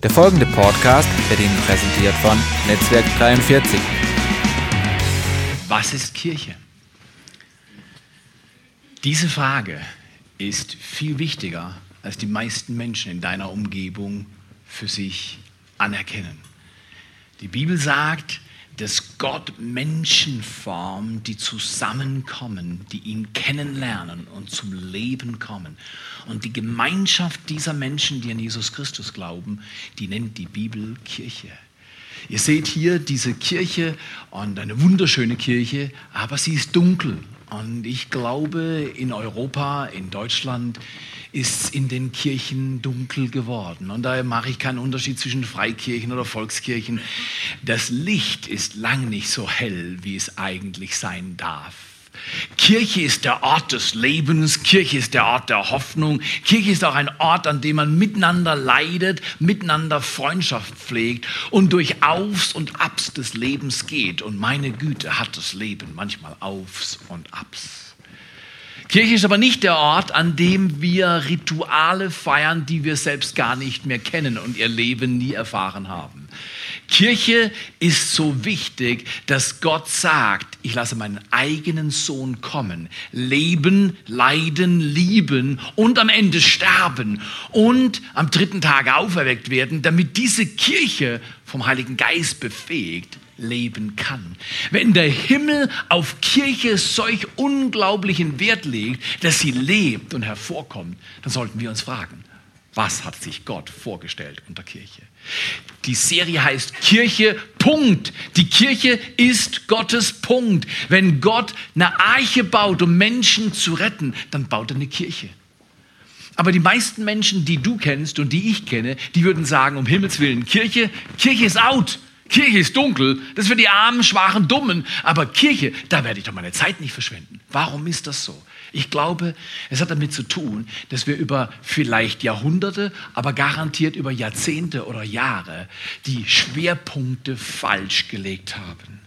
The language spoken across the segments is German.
Der folgende Podcast wird Ihnen präsentiert von Netzwerk 43. Was ist Kirche? Diese Frage ist viel wichtiger, als die meisten Menschen in deiner Umgebung für sich anerkennen. Die Bibel sagt, dass Gott Menschen formt, die zusammenkommen, die ihn kennenlernen und zum Leben kommen. Und die Gemeinschaft dieser Menschen, die an Jesus Christus glauben, die nennt die Bibel Kirche. Ihr seht hier diese Kirche und eine wunderschöne Kirche, aber sie ist dunkel. Und ich glaube, in Europa, in Deutschland, ist in den Kirchen dunkel geworden. Und da mache ich keinen Unterschied zwischen Freikirchen oder Volkskirchen. Das Licht ist lang nicht so hell, wie es eigentlich sein darf. Kirche ist der Ort des Lebens, Kirche ist der Ort der Hoffnung, Kirche ist auch ein Ort, an dem man miteinander leidet, miteinander Freundschaft pflegt und durch Aufs und Abs des Lebens geht. Und meine Güte hat das Leben manchmal Aufs und Abs. Kirche ist aber nicht der Ort, an dem wir Rituale feiern, die wir selbst gar nicht mehr kennen und ihr Leben nie erfahren haben. Kirche ist so wichtig, dass Gott sagt, ich lasse meinen eigenen Sohn kommen, leben, leiden, lieben und am Ende sterben und am dritten Tag auferweckt werden, damit diese Kirche vom Heiligen Geist befähigt leben kann. Wenn der Himmel auf Kirche solch unglaublichen Wert legt, dass sie lebt und hervorkommt, dann sollten wir uns fragen, was hat sich Gott vorgestellt unter Kirche? Die Serie heißt Kirche, Punkt. Die Kirche ist Gottes Punkt. Wenn Gott eine Arche baut, um Menschen zu retten, dann baut er eine Kirche. Aber die meisten Menschen, die du kennst und die ich kenne, die würden sagen, um Himmels Willen, Kirche, Kirche ist out. Kirche ist dunkel, das ist für die armen, schwachen, dummen. Aber Kirche, da werde ich doch meine Zeit nicht verschwenden. Warum ist das so? Ich glaube, es hat damit zu tun, dass wir über vielleicht Jahrhunderte, aber garantiert über Jahrzehnte oder Jahre die Schwerpunkte falsch gelegt haben.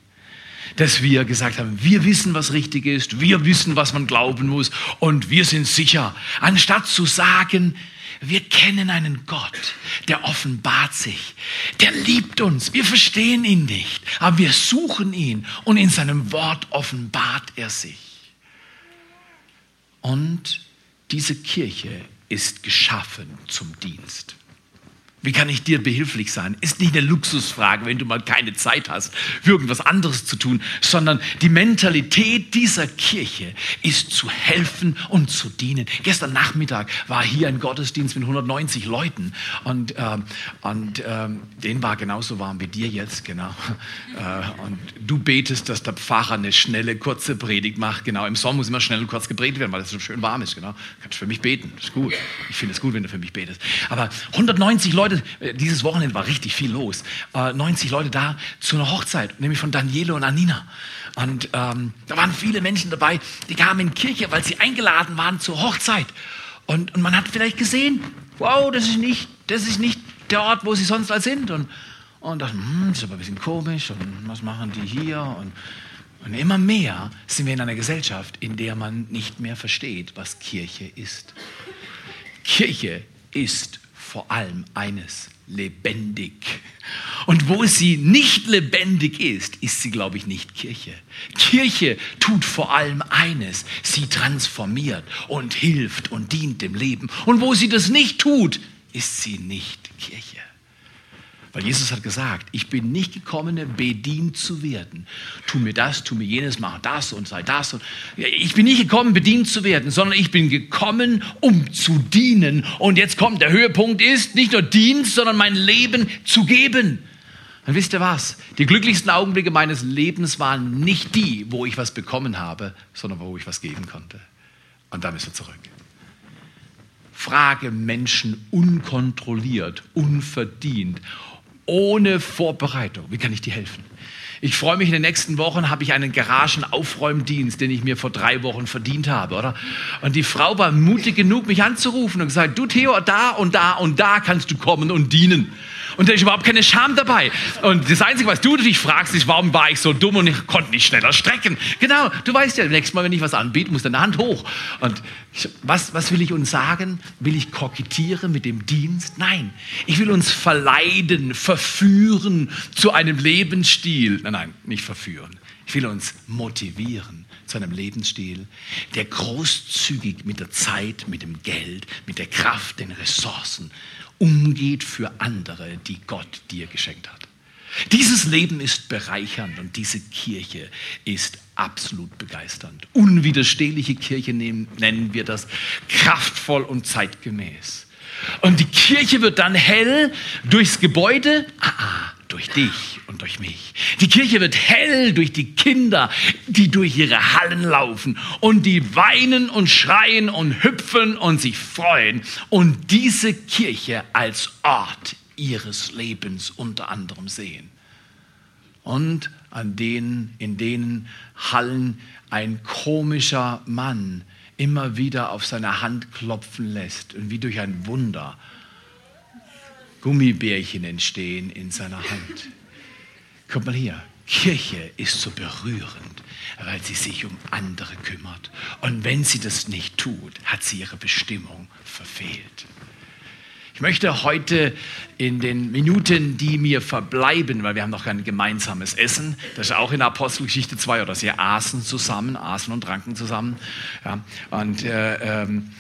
Dass wir gesagt haben, wir wissen, was richtig ist, wir wissen, was man glauben muss und wir sind sicher. Anstatt zu sagen, wir kennen einen Gott, der offenbart sich, der liebt uns. Wir verstehen ihn nicht, aber wir suchen ihn und in seinem Wort offenbart er sich. Und diese Kirche ist geschaffen zum Dienst. Wie kann ich dir behilflich sein? Ist nicht eine Luxusfrage, wenn du mal keine Zeit hast, für irgendwas anderes zu tun, sondern die Mentalität dieser Kirche ist zu helfen und zu dienen. Gestern Nachmittag war hier ein Gottesdienst mit 190 Leuten und, äh, und äh, den war genauso warm wie dir jetzt, genau. Äh, und du betest, dass der Pfarrer eine schnelle, kurze Predigt macht. Genau, im Sommer muss immer schnell und kurz gepredigt werden, weil es so schön warm ist. Genau, kannst für mich beten, ist gut. Ich finde es gut, wenn du für mich betest. Aber 190 Leute Leute, äh, dieses Wochenende war richtig viel los. 90 äh, Leute da zu einer Hochzeit, nämlich von Daniele und Anina. Und ähm, da waren viele Menschen dabei, die kamen in die Kirche, weil sie eingeladen waren zur Hochzeit. Und, und man hat vielleicht gesehen, wow, das ist nicht, das ist nicht der Ort, wo sie sonst als sind. Und, und dachten, hm, ist aber ein bisschen komisch und was machen die hier? Und, und immer mehr sind wir in einer Gesellschaft, in der man nicht mehr versteht, was Kirche ist. Kirche ist vor allem eines, lebendig. Und wo sie nicht lebendig ist, ist sie, glaube ich, nicht Kirche. Kirche tut vor allem eines, sie transformiert und hilft und dient dem Leben. Und wo sie das nicht tut, ist sie nicht Kirche. Weil Jesus hat gesagt, ich bin nicht gekommen, bedient zu werden. Tu mir das, tu mir jenes, mach das und sei das. Und ich bin nicht gekommen, bedient zu werden, sondern ich bin gekommen, um zu dienen. Und jetzt kommt der Höhepunkt ist, nicht nur Dienst, sondern mein Leben zu geben. Und wisst ihr was? Die glücklichsten Augenblicke meines Lebens waren nicht die, wo ich was bekommen habe, sondern wo ich was geben konnte. Und da müssen wir zurück. Frage Menschen unkontrolliert, unverdient ohne Vorbereitung. Wie kann ich dir helfen? Ich freue mich, in den nächsten Wochen habe ich einen Garagenaufräumdienst, den ich mir vor drei Wochen verdient habe, oder? Und die Frau war mutig genug, mich anzurufen und gesagt, du Theo, da und da und da kannst du kommen und dienen. Und da ist überhaupt keine Scham dabei. Und das Einzige, was du dich fragst, ist, warum war ich so dumm und ich konnte nicht schneller strecken? Genau, du weißt ja, nächstes Mal, wenn ich was anbiete, muss deine Hand hoch. Und was, was will ich uns sagen? Will ich kokettieren mit dem Dienst? Nein. Ich will uns verleiden, verführen zu einem Lebensstil. Nein, nein, nicht verführen. Ich will uns motivieren zu einem Lebensstil, der großzügig mit der Zeit, mit dem Geld, mit der Kraft, den Ressourcen umgeht für andere, die Gott dir geschenkt hat. Dieses Leben ist bereichernd und diese Kirche ist absolut begeisternd. Unwiderstehliche Kirche nennen wir das, kraftvoll und zeitgemäß. Und die Kirche wird dann hell durchs Gebäude, ah, ah, durch dich und durch mich. Die Kirche wird hell durch die Kinder, die durch ihre Hallen laufen und die weinen und schreien und hüpfen und sich freuen und diese Kirche als Ort ihres Lebens unter anderem sehen. Und an denen, in denen Hallen ein komischer Mann immer wieder auf seine Hand klopfen lässt und wie durch ein Wunder Gummibärchen entstehen in seiner Hand. Kommt mal hier. Kirche ist so berührend, weil sie sich um andere kümmert. Und wenn sie das nicht tut, hat sie ihre Bestimmung verfehlt. Ich möchte heute in den Minuten, die mir verbleiben, weil wir haben noch kein gemeinsames Essen, das ist auch in Apostelgeschichte 2, oder sie aßen zusammen, aßen und tranken zusammen. Ja, und äh, ähm,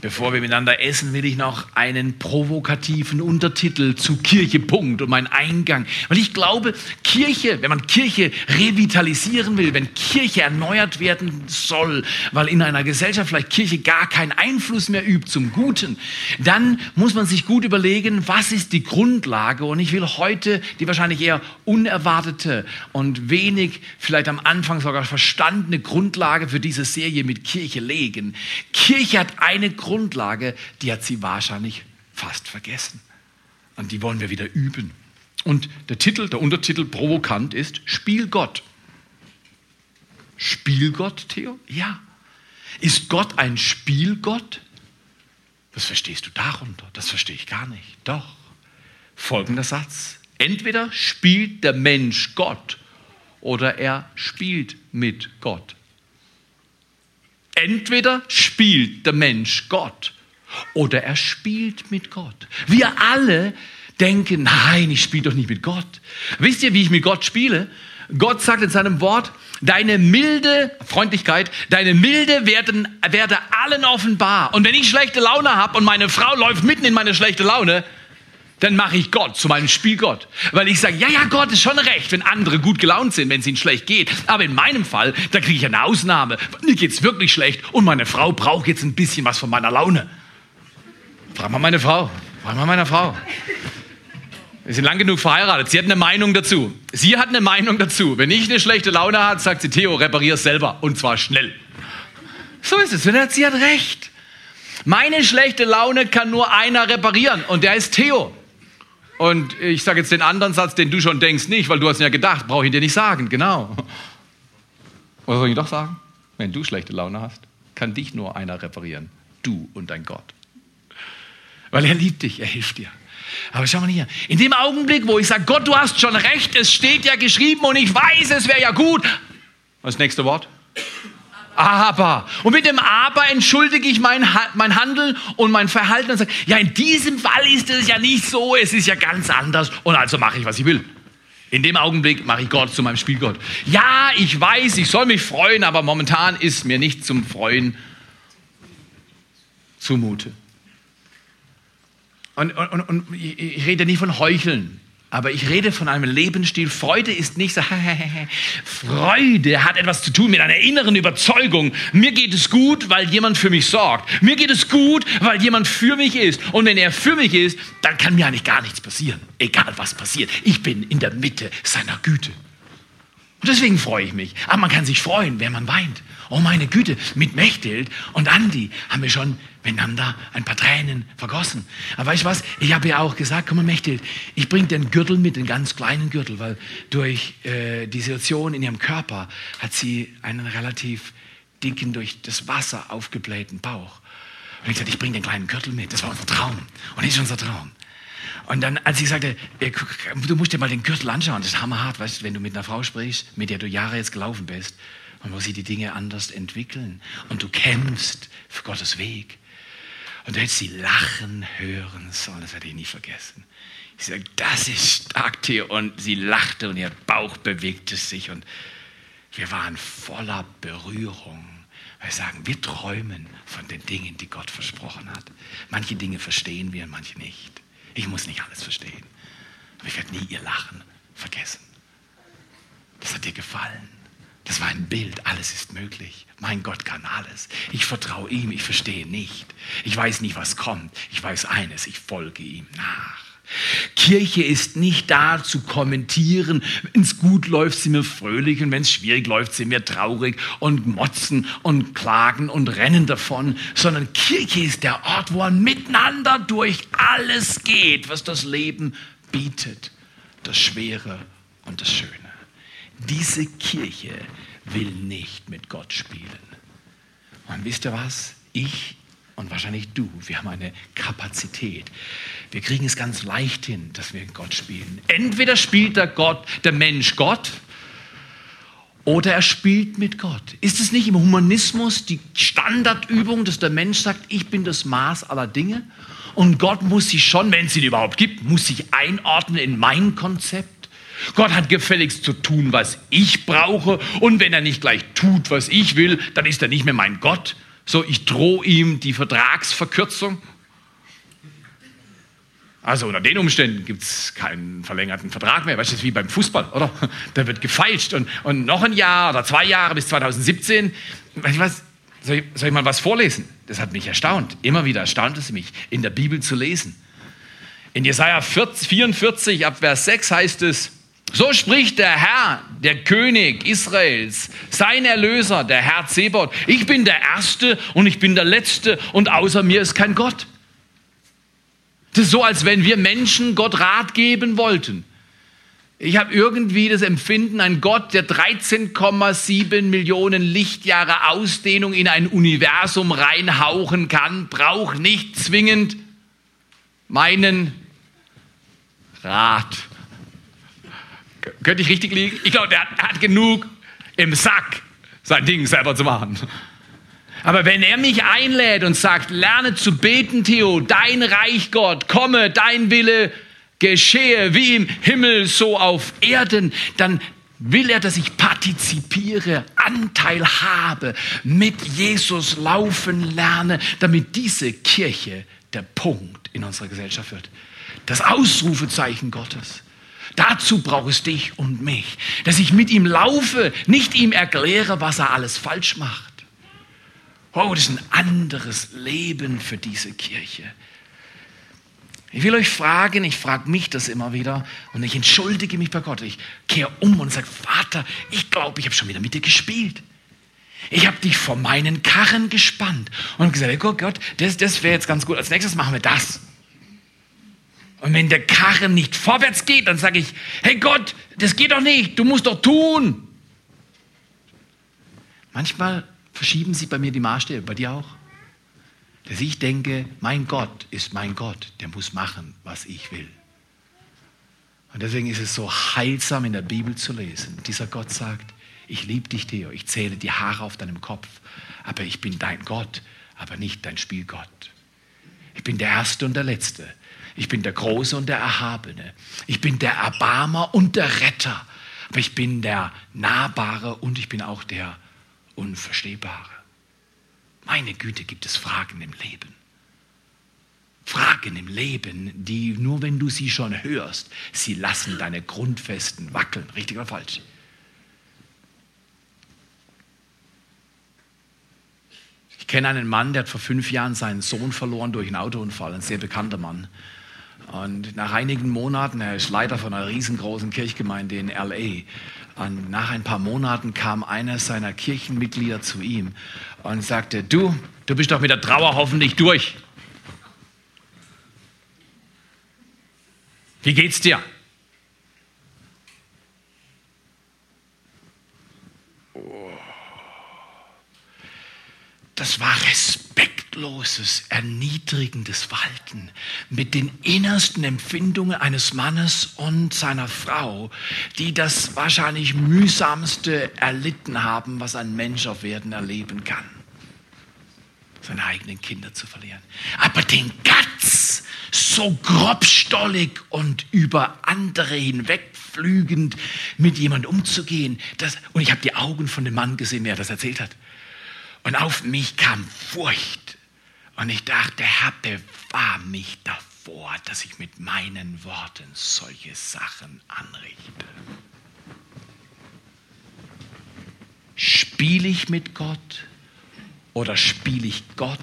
Bevor wir miteinander essen, will ich noch einen provokativen Untertitel zu Kirche, Punkt, und meinen Eingang. Weil ich glaube, Kirche, wenn man Kirche revitalisieren will, wenn Kirche erneuert werden soll, weil in einer Gesellschaft vielleicht Kirche gar keinen Einfluss mehr übt zum Guten, dann muss man sich gut überlegen, was ist die Grundlage. Und ich will heute die wahrscheinlich eher unerwartete und wenig, vielleicht am Anfang sogar verstandene Grundlage für diese Serie mit Kirche legen. Kirche hat eine Grundlage, die hat sie wahrscheinlich fast vergessen. Und die wollen wir wieder üben. Und der Titel, der Untertitel provokant ist Spielgott. Spielgott, Theo? Ja. Ist Gott ein Spielgott? Was verstehst du darunter? Das verstehe ich gar nicht. Doch. Folgender Satz. Entweder spielt der Mensch Gott oder er spielt mit Gott. Entweder spielt der Mensch Gott oder er spielt mit Gott. Wir alle denken, nein, ich spiele doch nicht mit Gott. Wisst ihr, wie ich mit Gott spiele? Gott sagt in seinem Wort, deine milde Freundlichkeit, deine milde werden, werde allen offenbar. Und wenn ich schlechte Laune habe und meine Frau läuft mitten in meine schlechte Laune, dann mache ich Gott zu meinem Spielgott. Weil ich sage, ja, ja, Gott ist schon recht, wenn andere gut gelaunt sind, wenn es ihnen schlecht geht. Aber in meinem Fall, da kriege ich eine Ausnahme. Mir geht es wirklich schlecht und meine Frau braucht jetzt ein bisschen was von meiner Laune. Frag mal meine Frau. Frag mal meine Frau. Wir sind lang genug verheiratet. Sie hat eine Meinung dazu. Sie hat eine Meinung dazu. Wenn ich eine schlechte Laune habe, sagt sie, Theo, reparier es selber. Und zwar schnell. So ist es. Sie hat recht. Meine schlechte Laune kann nur einer reparieren und der ist Theo. Und ich sage jetzt den anderen Satz, den du schon denkst, nicht, weil du hast ja gedacht, brauche ich dir nicht sagen, genau. Was soll ich doch sagen? Wenn du schlechte Laune hast, kann dich nur einer reparieren. Du und dein Gott. Weil er liebt dich, er hilft dir. Aber schau mal hier, in dem Augenblick, wo ich sage, Gott, du hast schon recht, es steht ja geschrieben und ich weiß, es wäre ja gut. Was ist das nächste Wort? Aber. Und mit dem Aber entschuldige ich mein, mein Handeln und mein Verhalten und sage, ja, in diesem Fall ist es ja nicht so, es ist ja ganz anders und also mache ich, was ich will. In dem Augenblick mache ich Gott zu meinem Spielgott. Ja, ich weiß, ich soll mich freuen, aber momentan ist mir nicht zum Freuen zumute. Und, und, und ich rede nicht von Heucheln. Aber ich rede von einem Lebensstil. Freude ist nicht so, Freude hat etwas zu tun mit einer inneren Überzeugung. Mir geht es gut, weil jemand für mich sorgt. Mir geht es gut, weil jemand für mich ist. Und wenn er für mich ist, dann kann mir eigentlich gar nichts passieren. Egal was passiert. Ich bin in der Mitte seiner Güte. Und deswegen freue ich mich. Aber man kann sich freuen, wenn man weint. Oh meine Güte, mit Mechthild und Andi haben wir schon miteinander ein paar Tränen vergossen. Aber weißt du was? Ich habe ja auch gesagt, komm mal Mechthild, ich bringe den Gürtel mit, den ganz kleinen Gürtel, weil durch äh, die Situation in ihrem Körper hat sie einen relativ dicken, durch das Wasser aufgeblähten Bauch. Und ich gesagt, ich bringe den kleinen Gürtel mit. Das war unser Traum. Und das ist unser Traum. Und dann, als ich sagte, äh, du musst dir mal den Gürtel anschauen, das ist hammerhart, weißt du, wenn du mit einer Frau sprichst, mit der du Jahre jetzt gelaufen bist und wo sie die Dinge anders entwickeln und du kämpfst für Gottes Weg. Und du hättest sie lachen hören sollen, das werde ich nie vergessen. Ich sage, das ist stark, Theo. Und sie lachte und ihr Bauch bewegte sich und wir waren voller Berührung. Wir sagen, wir träumen von den Dingen, die Gott versprochen hat. Manche Dinge verstehen wir, manche nicht. Ich muss nicht alles verstehen. Aber ich werde nie ihr Lachen vergessen. Das hat dir gefallen. Das war ein Bild, alles ist möglich. Mein Gott kann alles. Ich vertraue ihm, ich verstehe nicht. Ich weiß nicht, was kommt. Ich weiß eines, ich folge ihm nach. Kirche ist nicht da zu kommentieren, wenn es gut läuft, sind wir fröhlich und wenn es schwierig läuft, sind wir traurig und motzen und klagen und rennen davon, sondern Kirche ist der Ort, wo man miteinander durch alles geht, was das Leben bietet, das Schwere und das Schöne. Diese Kirche will nicht mit Gott spielen. Und wisst ihr was? Ich und wahrscheinlich du, wir haben eine Kapazität. Wir kriegen es ganz leicht hin, dass wir Gott spielen. Entweder spielt der Gott, der Mensch Gott, oder er spielt mit Gott. Ist es nicht im Humanismus die Standardübung, dass der Mensch sagt, ich bin das Maß aller Dinge? Und Gott muss sich schon, wenn es ihn überhaupt gibt, muss sich einordnen in mein Konzept. Gott hat gefälligst zu tun, was ich brauche. Und wenn er nicht gleich tut, was ich will, dann ist er nicht mehr mein Gott, so, ich drohe ihm die Vertragsverkürzung. Also unter den Umständen gibt es keinen verlängerten Vertrag mehr. Weißt du, wie beim Fußball, oder? Da wird gefeilscht und, und noch ein Jahr oder zwei Jahre bis 2017. Weißt du was? Soll ich, soll ich mal was vorlesen? Das hat mich erstaunt. Immer wieder erstaunt es mich, in der Bibel zu lesen. In Jesaja 44 ab Vers 6 heißt es, so spricht der Herr, der König Israels, sein Erlöser, der Herr Zebaut. Ich bin der Erste und ich bin der Letzte und außer mir ist kein Gott. Das ist so, als wenn wir Menschen Gott Rat geben wollten. Ich habe irgendwie das Empfinden, ein Gott, der 13,7 Millionen Lichtjahre Ausdehnung in ein Universum reinhauchen kann, braucht nicht zwingend meinen Rat. Könnte ich richtig liegen? Ich glaube, der hat, hat genug im Sack, sein Ding selber zu machen. Aber wenn er mich einlädt und sagt, lerne zu beten, Theo, dein Reich Gott, komme, dein Wille geschehe, wie im Himmel, so auf Erden, dann will er, dass ich partizipiere, Anteil habe, mit Jesus laufen lerne, damit diese Kirche der Punkt in unserer Gesellschaft wird. Das Ausrufezeichen Gottes. Dazu braucht es dich und mich, dass ich mit ihm laufe, nicht ihm erkläre, was er alles falsch macht. Oh, das ist ein anderes Leben für diese Kirche. Ich will euch fragen, ich frage mich das immer wieder und ich entschuldige mich bei Gott. Ich kehre um und sage, Vater, ich glaube, ich habe schon wieder mit dir gespielt. Ich habe dich vor meinen Karren gespannt und gesagt, oh Gott, das, das wäre jetzt ganz gut. Als nächstes machen wir das. Und wenn der Karren nicht vorwärts geht, dann sage ich, hey Gott, das geht doch nicht, du musst doch tun. Manchmal verschieben sie bei mir die Maßstäbe, bei dir auch. Dass ich denke, mein Gott ist mein Gott, der muss machen, was ich will. Und deswegen ist es so heilsam in der Bibel zu lesen. Dieser Gott sagt, ich liebe dich, Theo, ich zähle die Haare auf deinem Kopf, aber ich bin dein Gott, aber nicht dein Spielgott. Ich bin der Erste und der Letzte. Ich bin der Große und der Erhabene. Ich bin der Erbarmer und der Retter. Aber ich bin der Nahbare und ich bin auch der Unverstehbare. Meine Güte, gibt es Fragen im Leben. Fragen im Leben, die nur wenn du sie schon hörst, sie lassen deine Grundfesten wackeln. Richtig oder falsch? Ich kenne einen Mann, der hat vor fünf Jahren seinen Sohn verloren durch einen Autounfall, ein sehr bekannter Mann. Und nach einigen Monaten, er ist Leiter von einer riesengroßen Kirchgemeinde in LA, und nach ein paar Monaten kam einer seiner Kirchenmitglieder zu ihm und sagte, du, du bist doch mit der Trauer hoffentlich durch. Wie geht's dir? Das war respektloses, erniedrigendes Walten mit den innersten Empfindungen eines Mannes und seiner Frau, die das wahrscheinlich mühsamste erlitten haben, was ein Mensch auf Erden erleben kann. Seine eigenen Kinder zu verlieren. Aber den Guts, so grobstollig und über andere hinwegflügend mit jemand umzugehen. Das, und ich habe die Augen von dem Mann gesehen, der das erzählt hat. Und auf mich kam Furcht und ich dachte, Herr, bewahr mich davor, dass ich mit meinen Worten solche Sachen anrichte. Spiele ich mit Gott oder spiele ich Gott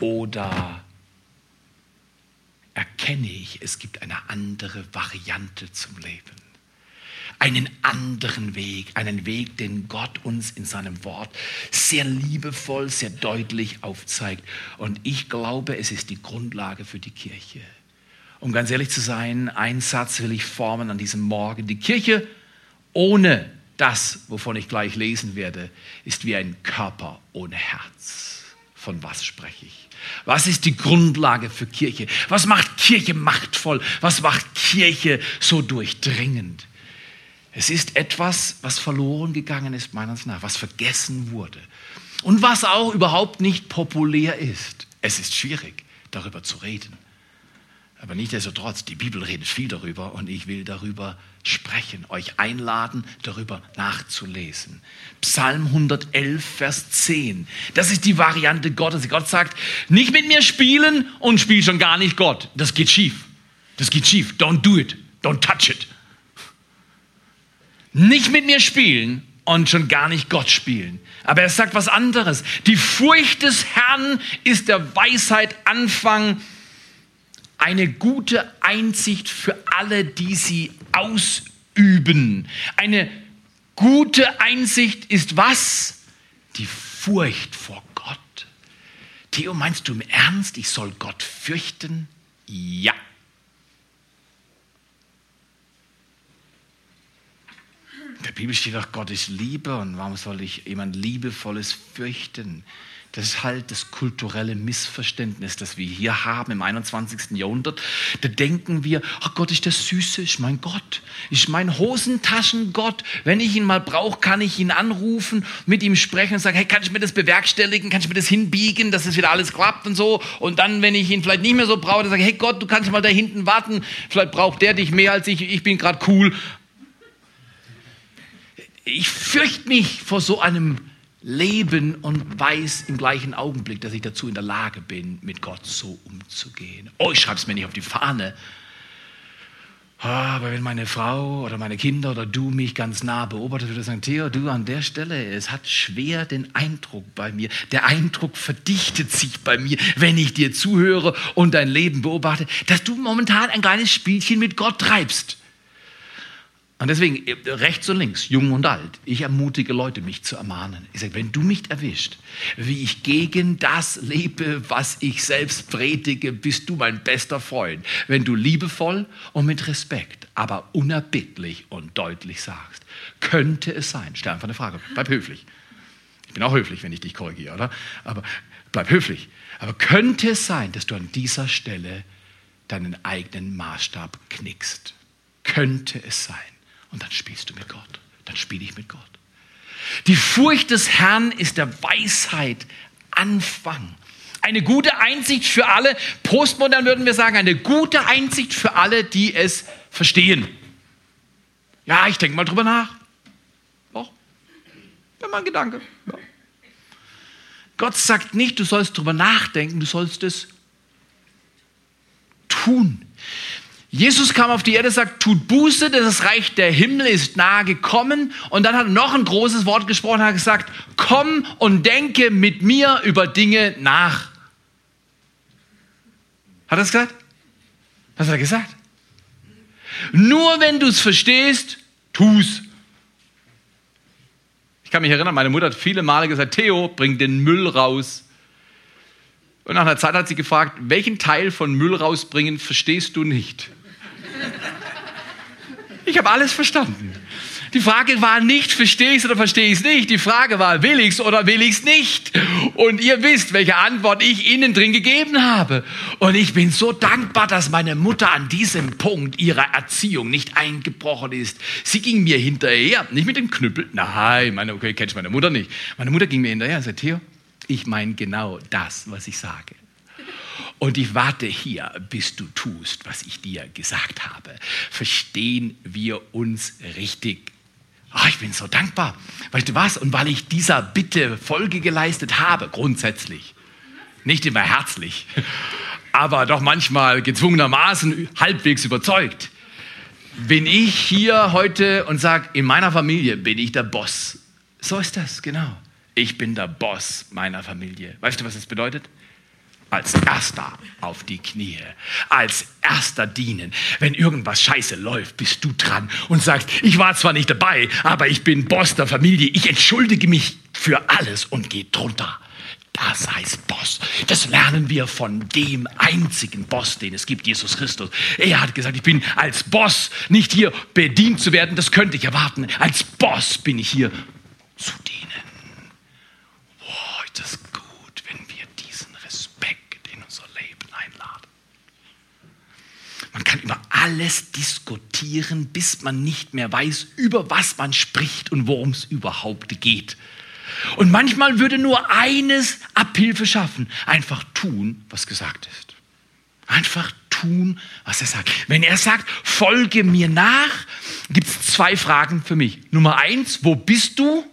oder erkenne ich, es gibt eine andere Variante zum Leben? Einen anderen Weg, einen Weg, den Gott uns in seinem Wort sehr liebevoll, sehr deutlich aufzeigt. Und ich glaube, es ist die Grundlage für die Kirche. Um ganz ehrlich zu sein, einen Satz will ich formen an diesem Morgen. Die Kirche ohne das, wovon ich gleich lesen werde, ist wie ein Körper ohne Herz. Von was spreche ich? Was ist die Grundlage für Kirche? Was macht Kirche machtvoll? Was macht Kirche so durchdringend? Es ist etwas, was verloren gegangen ist, Meinung nach, was vergessen wurde. Und was auch überhaupt nicht populär ist. Es ist schwierig, darüber zu reden. Aber nichtsdestotrotz, die Bibel redet viel darüber und ich will darüber sprechen, euch einladen, darüber nachzulesen. Psalm 111, Vers 10. Das ist die Variante Gottes. Gott sagt, nicht mit mir spielen und spiel schon gar nicht Gott. Das geht schief. Das geht schief. Don't do it. Don't touch it nicht mit mir spielen und schon gar nicht Gott spielen. Aber er sagt was anderes. Die Furcht des Herrn ist der Weisheit Anfang, eine gute Einsicht für alle, die sie ausüben. Eine gute Einsicht ist was? Die Furcht vor Gott. Theo, meinst du im Ernst, ich soll Gott fürchten? Ja. Der Bibel steht doch, Gott ist Liebe und warum soll ich jemand Liebevolles fürchten? Das ist halt das kulturelle Missverständnis, das wir hier haben im 21. Jahrhundert. Da denken wir, ach Gott ist der Süße, ist mein Gott, ist mein Hosentaschengott. Wenn ich ihn mal brauche, kann ich ihn anrufen, mit ihm sprechen und sagen, hey, kann ich mir das bewerkstelligen, kann ich mir das hinbiegen, dass es wieder alles klappt und so. Und dann, wenn ich ihn vielleicht nicht mehr so brauche, dann sage ich, hey Gott, du kannst mal da hinten warten, vielleicht braucht der dich mehr als ich, ich bin gerade cool ich fürchte mich vor so einem Leben und weiß im gleichen Augenblick, dass ich dazu in der Lage bin, mit Gott so umzugehen. Oh, ich schreibe es mir nicht auf die Fahne. Ah, aber wenn meine Frau oder meine Kinder oder du mich ganz nah beobachtet, würde ich sagen, Theo, du an der Stelle, es hat schwer den Eindruck bei mir. Der Eindruck verdichtet sich bei mir, wenn ich dir zuhöre und dein Leben beobachte, dass du momentan ein kleines Spielchen mit Gott treibst. Und deswegen, äh, rechts und links, jung und alt, ich ermutige Leute, mich zu ermahnen. Ich sage, wenn du mich erwischt, wie ich gegen das lebe, was ich selbst predige, bist du mein bester Freund. Wenn du liebevoll und mit Respekt, aber unerbittlich und deutlich sagst, könnte es sein, stell einfach eine Frage, bleib höflich. Ich bin auch höflich, wenn ich dich korrigiere, oder? Aber bleib höflich. Aber könnte es sein, dass du an dieser Stelle deinen eigenen Maßstab knickst? Könnte es sein? Und dann spielst du mit Gott. Dann spiele ich mit Gott. Die Furcht des Herrn ist der Weisheit Anfang. Eine gute Einsicht für alle, postmodern würden wir sagen, eine gute Einsicht für alle, die es verstehen. Ja, ich denke mal drüber nach. Doch, ja, mein Gedanke. Ja. Gott sagt nicht, du sollst drüber nachdenken, du sollst es tun. Jesus kam auf die Erde, sagt, tut Buße, das Reich der Himmel ist nahe gekommen. Und dann hat er noch ein großes Wort gesprochen, hat gesagt, komm und denke mit mir über Dinge nach. Hat er es gesagt? Was hat er gesagt? Nur wenn du es verstehst, tu's. Ich kann mich erinnern, meine Mutter hat viele Male gesagt, Theo, bring den Müll raus. Und nach einer Zeit hat sie gefragt, welchen Teil von Müll rausbringen verstehst du nicht? Ich habe alles verstanden. Die Frage war nicht, verstehe ich es oder verstehe ich es nicht. Die Frage war, will ich es oder will ich es nicht? Und ihr wisst, welche Antwort ich innen drin gegeben habe. Und ich bin so dankbar, dass meine Mutter an diesem Punkt ihrer Erziehung nicht eingebrochen ist. Sie ging mir hinterher, nicht mit dem Knüppel. Nein, meine, okay, kennst meine Mutter nicht. Meine Mutter ging mir hinterher und sagte, Theo, ich meine genau das, was ich sage. Und ich warte hier, bis du tust, was ich dir gesagt habe. Verstehen wir uns richtig? Oh, ich bin so dankbar. Weißt du was? Und weil ich dieser Bitte Folge geleistet habe, grundsätzlich, nicht immer herzlich, aber doch manchmal gezwungenermaßen halbwegs überzeugt, bin ich hier heute und sage, in meiner Familie bin ich der Boss. So ist das, genau. Ich bin der Boss meiner Familie. Weißt du, was das bedeutet? Als erster auf die Knie, als erster dienen. Wenn irgendwas scheiße läuft, bist du dran und sagst, ich war zwar nicht dabei, aber ich bin Boss der Familie, ich entschuldige mich für alles und gehe drunter. Das heißt Boss. Das lernen wir von dem einzigen Boss, den es gibt, Jesus Christus. Er hat gesagt, ich bin als Boss nicht hier bedient zu werden, das könnte ich erwarten. Als Boss bin ich hier zu dienen. Boah, ist das Man kann über alles diskutieren, bis man nicht mehr weiß, über was man spricht und worum es überhaupt geht. Und manchmal würde nur eines Abhilfe schaffen. Einfach tun, was gesagt ist. Einfach tun, was er sagt. Wenn er sagt, folge mir nach, gibt es zwei Fragen für mich. Nummer eins, wo bist du?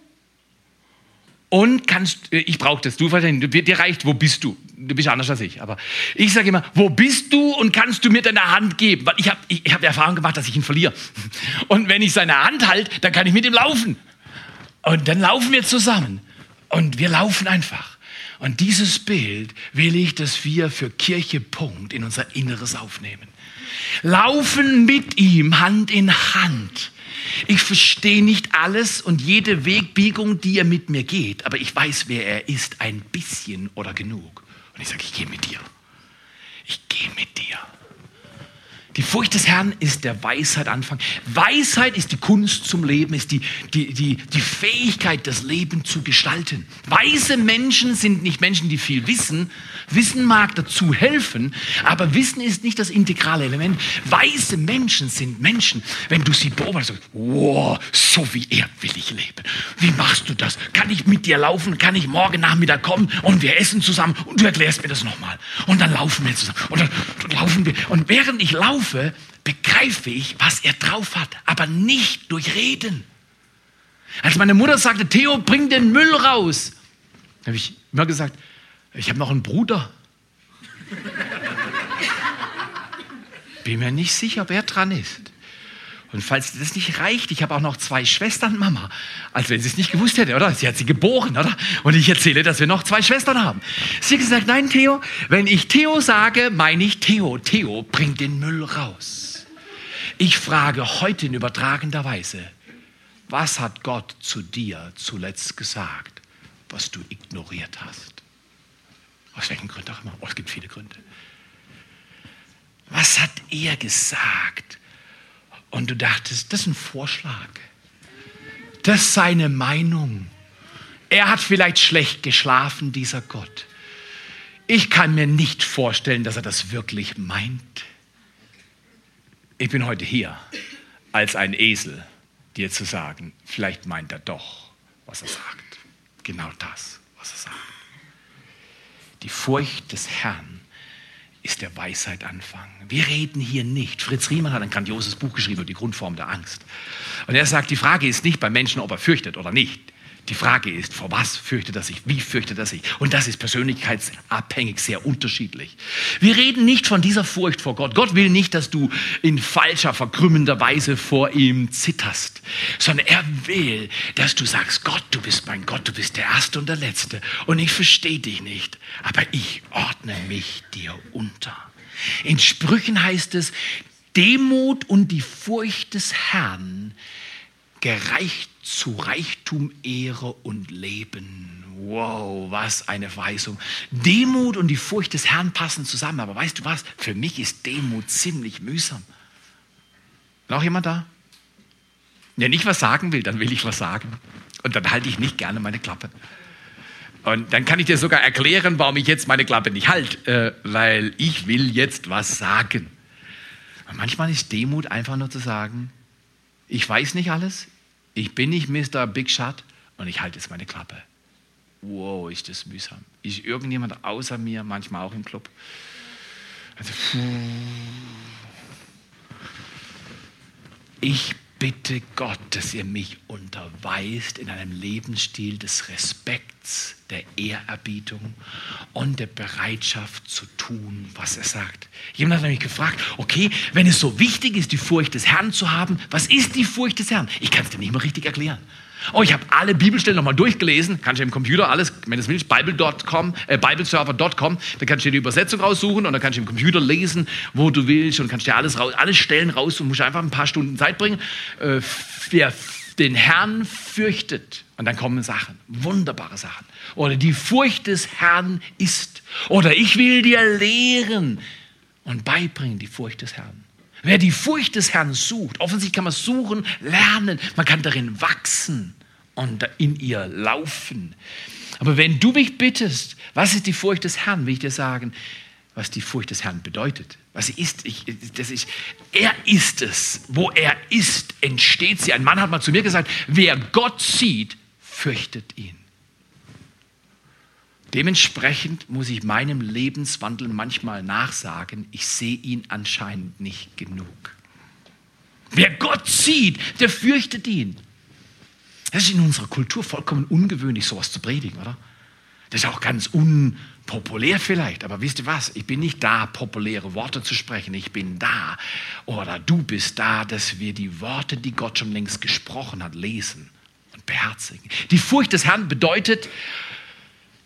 Und kannst, äh, ich brauche das, du dir reicht, wo bist du? Du bist anders als ich, aber ich sage immer, wo bist du und kannst du mir deine Hand geben? Weil ich habe ich hab die Erfahrung gemacht, dass ich ihn verliere. Und wenn ich seine Hand halte, dann kann ich mit ihm laufen. Und dann laufen wir zusammen. Und wir laufen einfach. Und dieses Bild will ich, dass wir für Kirche Punkt in unser Inneres aufnehmen. Laufen mit ihm Hand in Hand ich verstehe nicht alles und jede Wegbiegung, die er mit mir geht, aber ich weiß, wer er ist, ein bisschen oder genug. Und ich sage, ich gehe mit dir. Ich gehe mit dir. Die Furcht des Herrn ist der Weisheit Anfang. Weisheit ist die Kunst zum Leben, ist die, die, die, die Fähigkeit, das Leben zu gestalten. Weise Menschen sind nicht Menschen, die viel wissen. Wissen mag dazu helfen, aber Wissen ist nicht das integrale Element. Weise Menschen sind Menschen, wenn du sie beobachtest, wow, so wie er will ich leben. Wie machst du das? Kann ich mit dir laufen? Kann ich morgen Nachmittag kommen und wir essen zusammen und du erklärst mir das nochmal? Und dann laufen wir zusammen. Und dann laufen wir. Und während ich laufe, laufe, begreife ich, was er drauf hat, aber nicht durch Reden. Als meine Mutter sagte, Theo, bring den Müll raus, habe ich immer gesagt, ich habe noch einen Bruder. Bin mir nicht sicher, ob er dran ist. Und falls das nicht reicht, ich habe auch noch zwei Schwestern, Mama. Als wenn sie es nicht gewusst hätte, oder? Sie hat sie geboren, oder? Und ich erzähle, dass wir noch zwei Schwestern haben. Sie hat gesagt, nein, Theo, wenn ich Theo sage, meine ich Theo. Theo bringt den Müll raus. Ich frage heute in übertragender Weise, was hat Gott zu dir zuletzt gesagt, was du ignoriert hast? Aus welchen Gründen auch immer. Oh, es gibt viele Gründe. Was hat er gesagt? Und du dachtest, das ist ein Vorschlag. Das ist seine Meinung. Er hat vielleicht schlecht geschlafen, dieser Gott. Ich kann mir nicht vorstellen, dass er das wirklich meint. Ich bin heute hier als ein Esel, dir zu sagen, vielleicht meint er doch, was er sagt. Genau das, was er sagt. Die Furcht des Herrn ist der Weisheit Anfang. Wir reden hier nicht. Fritz Riemann hat ein grandioses Buch geschrieben über die Grundform der Angst. Und er sagt, die Frage ist nicht beim Menschen, ob er fürchtet oder nicht. Die Frage ist, vor was fürchtet er sich? Wie fürchtet er sich? Und das ist persönlichkeitsabhängig sehr unterschiedlich. Wir reden nicht von dieser Furcht vor Gott. Gott will nicht, dass du in falscher, verkrümmender Weise vor ihm zitterst, sondern er will, dass du sagst, Gott, du bist mein Gott, du bist der Erste und der Letzte. Und ich verstehe dich nicht, aber ich ordne mich dir unter. In Sprüchen heißt es, Demut und die Furcht des Herrn gereicht zu Reichtum, Ehre und Leben. Wow, was eine Verheißung. Demut und die Furcht des Herrn passen zusammen. Aber weißt du was? Für mich ist Demut ziemlich mühsam. Noch jemand da? Wenn ich was sagen will, dann will ich was sagen. Und dann halte ich nicht gerne meine Klappe. Und dann kann ich dir sogar erklären, warum ich jetzt meine Klappe nicht halte, äh, weil ich will jetzt was sagen. Und manchmal ist Demut einfach nur zu sagen, ich weiß nicht alles, ich bin nicht Mr. Big Shot und ich halte jetzt meine Klappe. Wow, ist das mühsam. Ist irgendjemand außer mir, manchmal auch im Club? Also, ich bitte Gott, dass ihr mich unterweist in einem Lebensstil des Respekts, der Ehrerbietung und der Bereitschaft zu tun, was er sagt. Jemand hat nämlich gefragt, okay, wenn es so wichtig ist, die Furcht des Herrn zu haben, was ist die Furcht des Herrn? Ich kann es dir nicht mal richtig erklären. Oh, ich habe alle Bibelstellen nochmal durchgelesen. Kannst du im Computer alles, wenn du es willst, bible.com, äh, bibleserver.com, da kannst du dir die Übersetzung raussuchen und dann kannst du im Computer lesen, wo du willst und kannst dir alles raus, alle Stellen raus und musst einfach ein paar Stunden Zeit bringen. Äh, wer den Herrn fürchtet, und dann kommen Sachen, wunderbare Sachen. Oder die Furcht des Herrn ist. Oder ich will dir lehren und beibringen die Furcht des Herrn. Wer die Furcht des Herrn sucht, offensichtlich kann man suchen, lernen, man kann darin wachsen und in ihr laufen. Aber wenn du mich bittest, was ist die Furcht des Herrn, will ich dir sagen, was die Furcht des Herrn bedeutet. Was sie ist, ich, das ist, er ist es. Wo er ist, entsteht sie. Ein Mann hat mal zu mir gesagt, wer Gott sieht, fürchtet ihn. Dementsprechend muss ich meinem Lebenswandel manchmal nachsagen, ich sehe ihn anscheinend nicht genug. Wer Gott sieht, der fürchtet ihn. Das ist in unserer Kultur vollkommen ungewöhnlich, sowas zu predigen, oder? Das ist auch ganz unpopulär vielleicht, aber wisst ihr was? Ich bin nicht da, populäre Worte zu sprechen. Ich bin da, oder du bist da, dass wir die Worte, die Gott schon längst gesprochen hat, lesen und beherzigen. Die Furcht des Herrn bedeutet,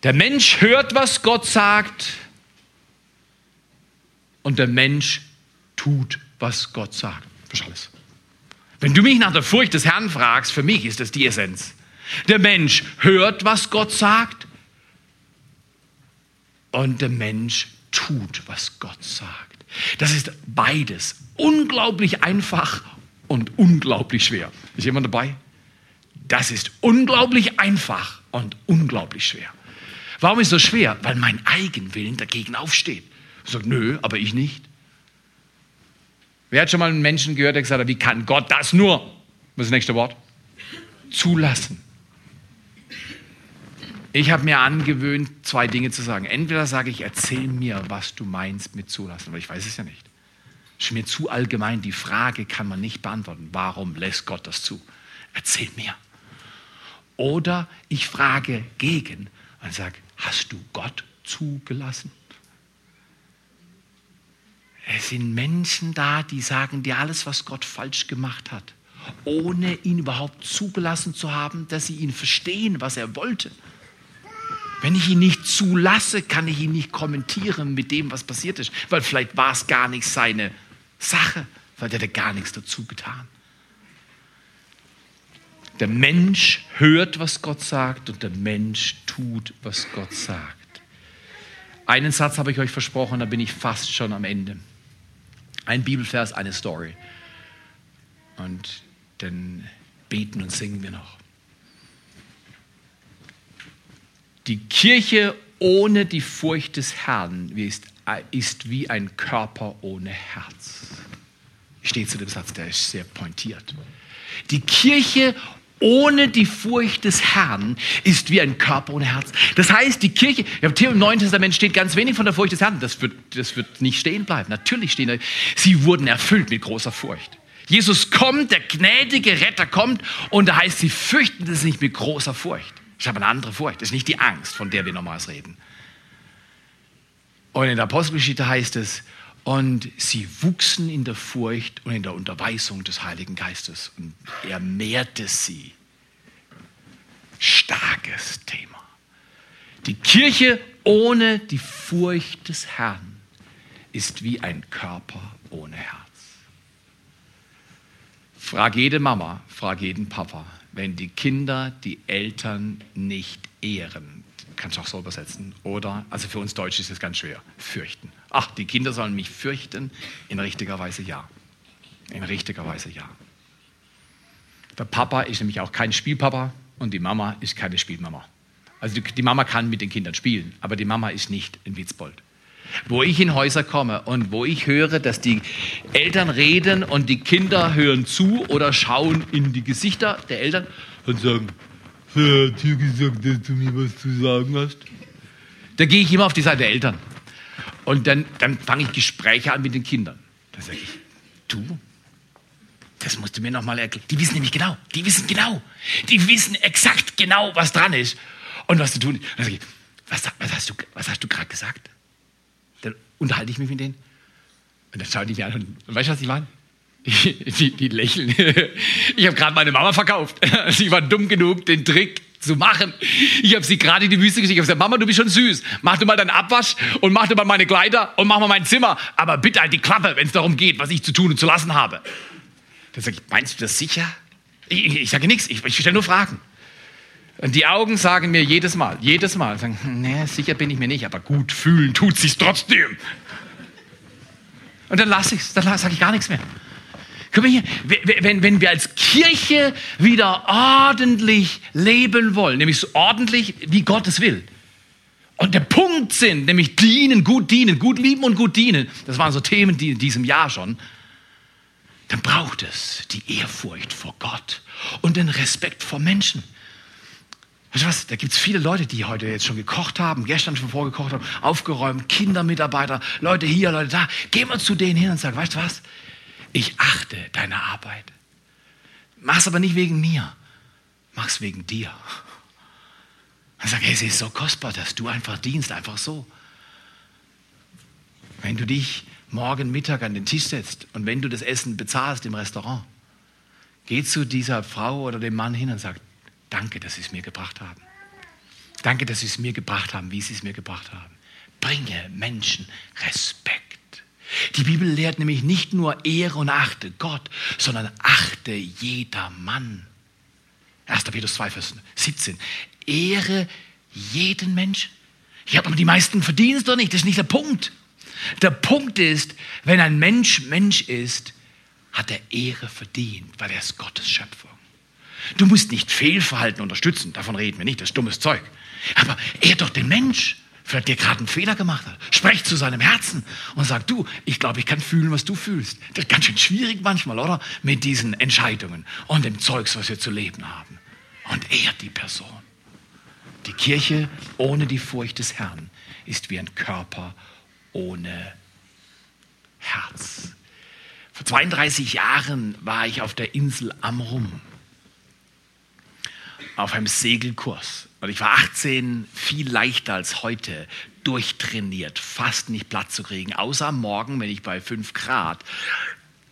der Mensch hört, was Gott sagt und der Mensch tut, was Gott sagt. Alles. Wenn du mich nach der Furcht des Herrn fragst, für mich ist das die Essenz. Der Mensch hört, was Gott sagt und der Mensch tut, was Gott sagt. Das ist beides unglaublich einfach und unglaublich schwer. Ist jemand dabei? Das ist unglaublich einfach und unglaublich schwer. Warum ist das schwer? Weil mein Eigenwillen dagegen aufsteht. Ich sage, nö, aber ich nicht. Wer hat schon mal einen Menschen gehört, der gesagt hat, wie kann Gott das nur? Was ist das nächste Wort? Zulassen. Ich habe mir angewöhnt, zwei Dinge zu sagen. Entweder sage ich, erzähl mir, was du meinst mit zulassen, weil ich weiß es ja nicht. Das ist mir zu allgemein. Die Frage kann man nicht beantworten. Warum lässt Gott das zu? Erzähl mir. Oder ich frage gegen und sage, Hast du Gott zugelassen? Es sind Menschen da, die sagen dir alles, was Gott falsch gemacht hat, ohne ihn überhaupt zugelassen zu haben, dass sie ihn verstehen, was er wollte. Wenn ich ihn nicht zulasse, kann ich ihn nicht kommentieren mit dem, was passiert ist, weil vielleicht war es gar nicht seine Sache, weil der hat gar nichts dazu getan. Der Mensch hört, was Gott sagt und der Mensch tut, was Gott sagt. Einen Satz habe ich euch versprochen, da bin ich fast schon am Ende. Ein Bibelvers, eine Story. Und dann beten und singen wir noch. Die Kirche ohne die Furcht des Herrn ist, ist wie ein Körper ohne Herz. Ich stehe zu dem Satz, der ist sehr pointiert. Die Kirche ohne die Furcht des Herrn ist wie ein Körper ohne Herz. Das heißt, die Kirche, im Neuen Testament steht ganz wenig von der Furcht des Herrn. Das wird, das wird nicht stehen bleiben. Natürlich stehen da, sie wurden erfüllt mit großer Furcht. Jesus kommt, der gnädige Retter kommt und da heißt, sie fürchten das nicht mit großer Furcht. Ich habe eine andere Furcht. Das ist nicht die Angst, von der wir nochmals reden. Und in der Apostelgeschichte heißt es, und sie wuchsen in der Furcht und in der Unterweisung des Heiligen Geistes. Und er mehrte sie. Starkes Thema. Die Kirche ohne die Furcht des Herrn ist wie ein Körper ohne Herz. Frag jede Mama, frag jeden Papa, wenn die Kinder die Eltern nicht ehren, kannst du auch so übersetzen, oder, also für uns Deutsche ist es ganz schwer, fürchten. Ach, die Kinder sollen mich fürchten? In richtiger Weise ja. In richtiger Weise ja. Der Papa ist nämlich auch kein Spielpapa und die Mama ist keine Spielmama. Also die, die Mama kann mit den Kindern spielen, aber die Mama ist nicht ein Witzbold. Wo ich in Häuser komme und wo ich höre, dass die Eltern reden und die Kinder hören zu oder schauen in die Gesichter der Eltern und sagen, hat dir gesagt, dass du mir was zu sagen hast? Da gehe ich immer auf die Seite der Eltern. Und dann, dann fange ich Gespräche an mit den Kindern. Da sage ich, du, das musst du mir nochmal erklären. Die wissen nämlich genau, die wissen genau, die wissen exakt genau, was dran ist und was zu tun ist. Dann sage ich, was, was hast du, du gerade gesagt? Dann unterhalte ich mich mit denen und dann schauen die mich an und weißt du, was ich meine? Die, die, lächeln. Ich habe gerade meine Mama verkauft. Sie war dumm genug, den Trick zu machen. Ich habe sie gerade in die Wüste geschickt. Ich habe gesagt, Mama, du bist schon süß. Mach du mal deinen Abwasch und mach du mal meine Kleider und mach mal mein Zimmer. Aber bitte halt die Klappe, wenn es darum geht, was ich zu tun und zu lassen habe. Dann sage ich, meinst du das sicher? Ich, ich, ich sage nichts, ich, ich stelle nur Fragen. Und die Augen sagen mir jedes Mal, jedes Mal, sagen, nee, sicher bin ich mir nicht, aber gut fühlen tut sich's trotzdem. Und dann lasse ich es, dann sage ich gar nichts mehr. Guck mal hier, wenn, wenn wir als Kirche wieder ordentlich leben wollen, nämlich so ordentlich, wie Gott es will, und der Punkt sind, nämlich dienen, gut dienen, gut lieben und gut dienen, das waren so Themen die in diesem Jahr schon, dann braucht es die Ehrfurcht vor Gott und den Respekt vor Menschen. Weißt du was, da gibt es viele Leute, die heute jetzt schon gekocht haben, gestern schon vorgekocht haben, aufgeräumt, Kindermitarbeiter, Leute hier, Leute da. Geh mal zu denen hin und sag, weißt du was, ich achte deine Arbeit. Mach's aber nicht wegen mir, mach's wegen dir. Dann sag, hey, es ist so kostbar, dass du einfach dienst, einfach so. Wenn du dich morgen Mittag an den Tisch setzt und wenn du das Essen bezahlst im Restaurant, geh zu dieser Frau oder dem Mann hin und sag, danke, dass sie es mir gebracht haben. Danke, dass sie es mir gebracht haben, wie sie es mir gebracht haben. Bringe Menschen Respekt. Die Bibel lehrt nämlich nicht nur Ehre und achte Gott, sondern achte jeder Mann. 1. Petrus 2, Vers 17. Ehre jeden Menschen. Ich habe aber die meisten verdienst doch nicht, das ist nicht der Punkt. Der Punkt ist, wenn ein Mensch Mensch ist, hat er Ehre verdient, weil er ist Gottes Schöpfung. Du musst nicht Fehlverhalten unterstützen, davon reden wir nicht, das ist dummes Zeug. Aber ehr doch den Mensch, vielleicht der gerade einen Fehler gemacht hat. Sprech zu seinem Herzen und sag, du, ich glaube, ich kann fühlen, was du fühlst. Das ist ganz schön schwierig manchmal, oder? Mit diesen Entscheidungen und dem Zeugs, was wir zu leben haben. Und ehrt die Person. Die Kirche ohne die Furcht des Herrn ist wie ein Körper ohne Herz. Vor 32 Jahren war ich auf der Insel Amrum auf einem Segelkurs. Und ich war 18, viel leichter als heute, durchtrainiert, fast nicht Platz zu kriegen, außer Morgen, wenn ich bei 5 Grad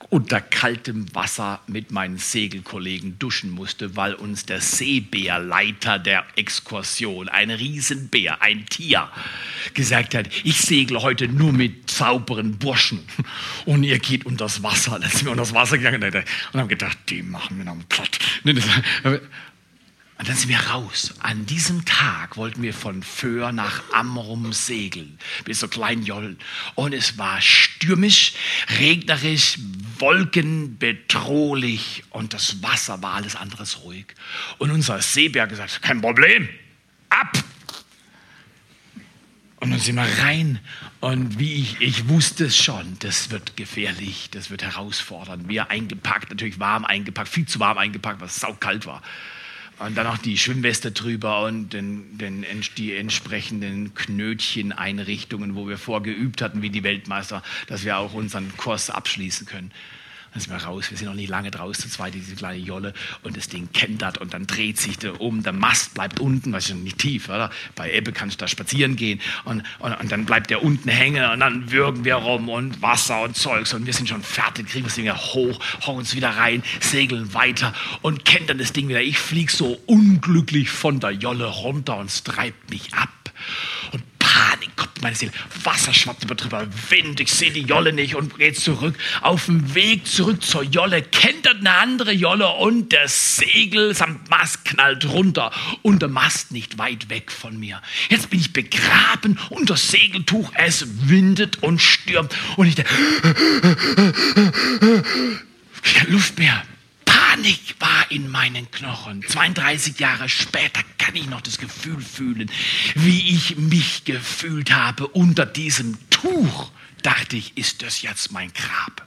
unter kaltem Wasser mit meinen Segelkollegen duschen musste, weil uns der Seebärleiter der Exkursion, ein Riesenbär, ein Tier, gesagt hat, ich segle heute nur mit sauberen Burschen und ihr geht unter das Wasser. Dann sind wir unter das Wasser gegangen und haben gedacht, die machen wir noch platt. Und dann sind wir raus. An diesem Tag wollten wir von Föhr nach Amrum segeln, bis so klein Joll. Und es war stürmisch, regnerisch, wolkenbedrohlich und das Wasser war alles anderes ruhig. Und unser Seebär gesagt, kein Problem, ab! Und dann sind wir rein und wie ich, ich wusste es schon, das wird gefährlich, das wird herausfordernd. Wir eingepackt, natürlich warm eingepackt, viel zu warm eingepackt, was saukalt war. Und dann noch die Schwimmweste drüber und den, den, die entsprechenden Knötchen-Einrichtungen, wo wir vorgeübt hatten, wie die Weltmeister, dass wir auch unseren Kurs abschließen können. Dann sind wir raus, wir sind noch nicht lange draußen, zu zweit, diese kleine Jolle. Und das Ding kentert und dann dreht sich da um, der Mast bleibt unten, was ist nicht tief, oder? Bei Ebbe kannst du da spazieren gehen. Und, und, und dann bleibt der unten hängen. Und dann würgen wir rum und Wasser und Zeugs. Und wir sind schon fertig, kriegen das Ding wieder hoch, hauen uns wieder rein, segeln weiter und kentern das Ding wieder. Ich fliege so unglücklich von der Jolle runter und es treibt mich ab. Kommt meine Seele. Wasser schwappt über drüber, Wind, ich sehe die Jolle nicht und gehe zurück. Auf dem Weg zurück zur Jolle kentert eine andere Jolle und der Segel samt Mast knallt runter und der Mast nicht weit weg von mir. Jetzt bin ich begraben und das Segeltuch, es windet und stürmt und ich denke, Luft mehr. Panik war in meinen Knochen. 32 Jahre später kann ich noch das Gefühl fühlen, wie ich mich gefühlt habe unter diesem Tuch. Dachte ich, ist das jetzt mein Grab?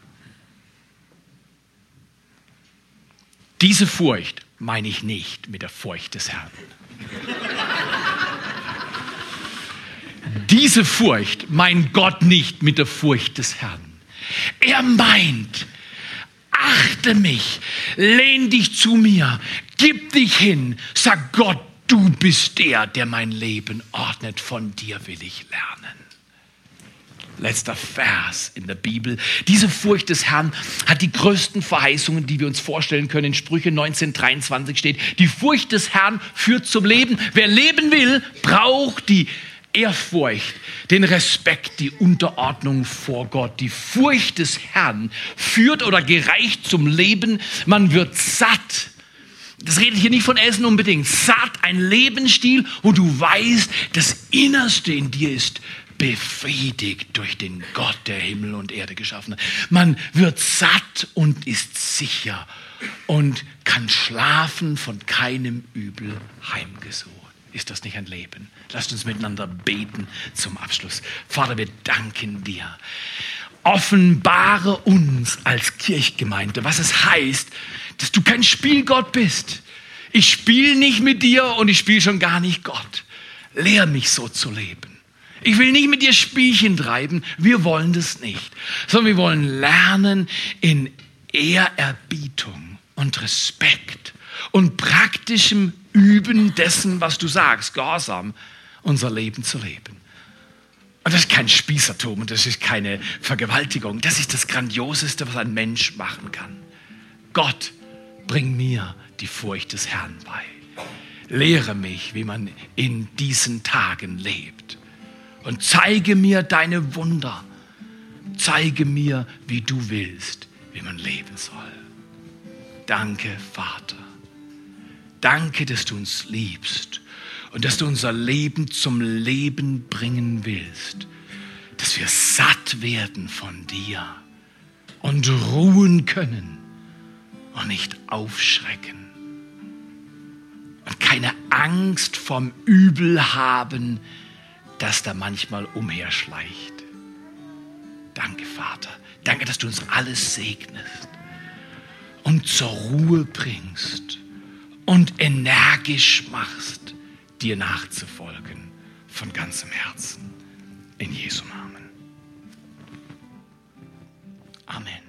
Diese Furcht meine ich nicht mit der Furcht des Herrn. Diese Furcht meint Gott nicht mit der Furcht des Herrn. Er meint, achte mich, lehn dich zu mir, gib dich hin, sag Gott, du bist der, der mein Leben ordnet, von dir will ich lernen. Letzter Vers in der Bibel. Diese Furcht des Herrn hat die größten Verheißungen, die wir uns vorstellen können. In Sprüche 1923 steht, die Furcht des Herrn führt zum Leben. Wer leben will, braucht die Ehrfurcht, den Respekt, die Unterordnung vor Gott. Die Furcht des Herrn führt oder gereicht zum Leben. Man wird satt. Das redet hier nicht von Essen unbedingt. Satt, ein Lebensstil, wo du weißt, das Innerste in dir ist befriedigt durch den Gott, der Himmel und Erde geschaffen hat. Man wird satt und ist sicher und kann schlafen von keinem Übel heimgesucht. Ist das nicht ein Leben? Lasst uns miteinander beten zum Abschluss. Vater, wir danken dir. Offenbare uns als Kirchgemeinde, was es heißt, dass du kein Spielgott bist. Ich spiele nicht mit dir und ich spiele schon gar nicht Gott. Lehr mich so zu leben. Ich will nicht mit dir Spielchen treiben. Wir wollen das nicht. Sondern wir wollen lernen in Ehrerbietung und Respekt und praktischem Üben dessen, was du sagst, Gehorsam, unser Leben zu leben. Und das ist kein Spießertum und das ist keine Vergewaltigung. Das ist das Grandioseste, was ein Mensch machen kann. Gott, bring mir die Furcht des Herrn bei. Lehre mich, wie man in diesen Tagen lebt. Und zeige mir deine Wunder. Zeige mir, wie du willst, wie man leben soll. Danke, Vater. Danke, dass du uns liebst und dass du unser Leben zum Leben bringen willst, dass wir satt werden von dir und ruhen können und nicht aufschrecken und keine Angst vom Übel haben, das da manchmal umherschleicht. Danke, Vater. Danke, dass du uns alles segnest und zur Ruhe bringst und energisch machst, dir nachzufolgen von ganzem Herzen. In Jesu Namen. Amen.